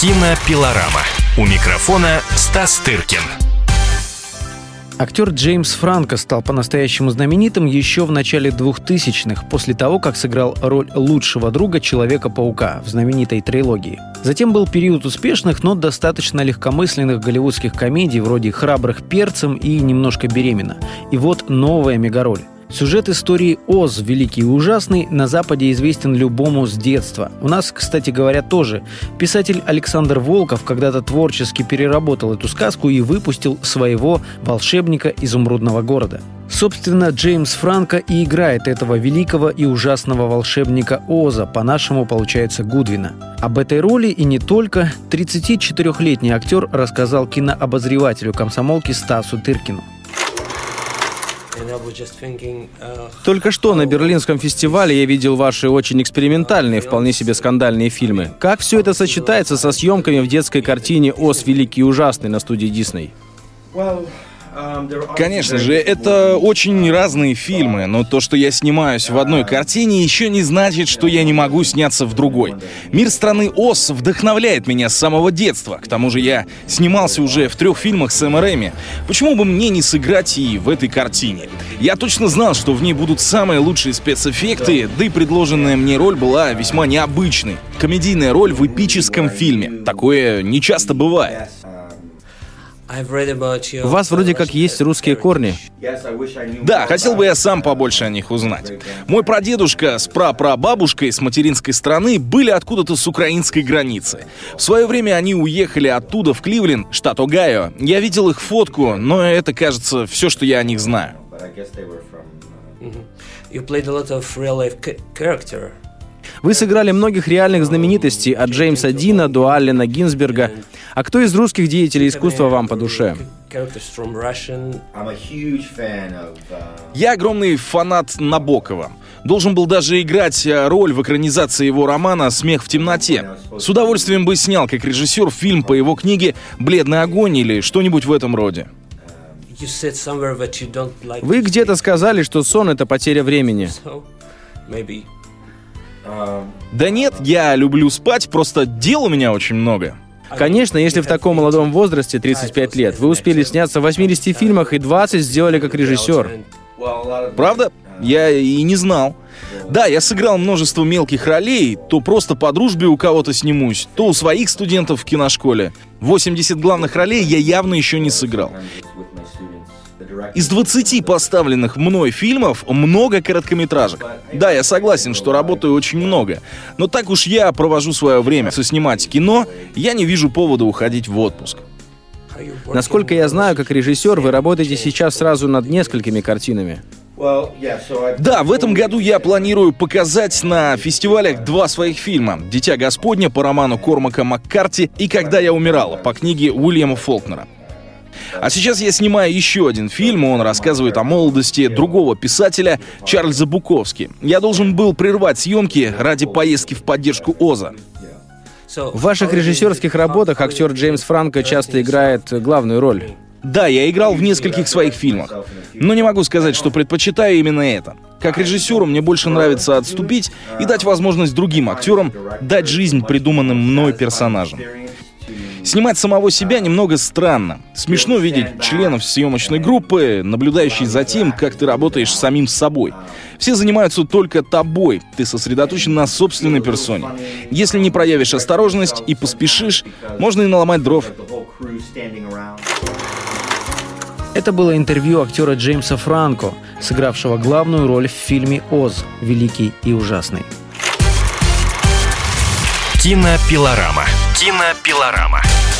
Кинопилорама. У микрофона Стас Тыркин. Актер Джеймс Франко стал по-настоящему знаменитым еще в начале 2000-х, после того, как сыграл роль лучшего друга Человека-паука в знаменитой трилогии. Затем был период успешных, но достаточно легкомысленных голливудских комедий вроде «Храбрых перцем» и «Немножко беременна». И вот новая мегароль. Сюжет истории Оз, великий и ужасный, на Западе известен любому с детства. У нас, кстати говоря, тоже. Писатель Александр Волков когда-то творчески переработал эту сказку и выпустил своего волшебника изумрудного города. Собственно, Джеймс Франко и играет этого великого и ужасного волшебника Оза, по-нашему получается Гудвина. Об этой роли и не только 34-летний актер рассказал кинообозревателю комсомолки Стасу Тыркину. Только что на Берлинском фестивале я видел ваши очень экспериментальные, вполне себе скандальные фильмы. Как все это сочетается со съемками в детской картине «Ос великий и ужасный» на студии Дисней? Конечно же, это очень разные фильмы, но то, что я снимаюсь в одной картине, еще не значит, что я не могу сняться в другой. Мир страны Оз вдохновляет меня с самого детства. К тому же я снимался уже в трех фильмах с Эм Почему бы мне не сыграть и в этой картине? Я точно знал, что в ней будут самые лучшие спецэффекты, да и предложенная мне роль была весьма необычной. Комедийная роль в эпическом фильме. Такое не часто бывает. У вас вроде как есть русские корни. Да, хотел бы я сам побольше о них узнать. Мой прадедушка с прапрабабушкой с материнской стороны были откуда-то с украинской границы. В свое время они уехали оттуда в Кливленд, штат Огайо. Я видел их фотку, но это, кажется, все, что я о них знаю. You played a lot of real life character. Вы сыграли многих реальных знаменитостей, от Джеймса Дина до Аллена Гинзберга. А кто из русских деятелей искусства вам по душе? Я огромный фанат Набокова. Должен был даже играть э, роль в экранизации его романа «Смех в темноте». С удовольствием бы снял, как режиссер, фильм по его книге «Бледный огонь» или что-нибудь в этом роде. Вы где-то сказали, что сон — это потеря времени. Да нет, я люблю спать, просто дел у меня очень много. Конечно, если в таком молодом возрасте, 35 лет, вы успели сняться в 80 фильмах и 20 сделали как режиссер. Правда? Я и не знал. Да, я сыграл множество мелких ролей, то просто по дружбе у кого-то снимусь, то у своих студентов в киношколе. 80 главных ролей я явно еще не сыграл. Из 20 поставленных мной фильмов много короткометражек. Да, я согласен, что работаю очень много. Но так уж я провожу свое время. Если снимать кино, я не вижу повода уходить в отпуск. Насколько я знаю, как режиссер, вы работаете сейчас сразу над несколькими картинами. Да, в этом году я планирую показать на фестивалях два своих фильма «Дитя Господня» по роману Кормака Маккарти и «Когда я умирала» по книге Уильяма Фолкнера. А сейчас я снимаю еще один фильм, он рассказывает о молодости другого писателя Чарльза Буковски. Я должен был прервать съемки ради поездки в поддержку Оза. В ваших режиссерских работах актер Джеймс Франко часто играет главную роль. Да, я играл в нескольких своих фильмах, но не могу сказать, что предпочитаю именно это. Как режиссеру мне больше нравится отступить и дать возможность другим актерам дать жизнь придуманным мной персонажам. Снимать самого себя немного странно. Смешно видеть членов съемочной группы, наблюдающих за тем, как ты работаешь самим собой. Все занимаются только тобой, ты сосредоточен на собственной персоне. Если не проявишь осторожность и поспешишь, можно и наломать дров. Это было интервью актера Джеймса Франко, сыгравшего главную роль в фильме «Оз. Великий и ужасный». Кинопилорама. Кинопилорама.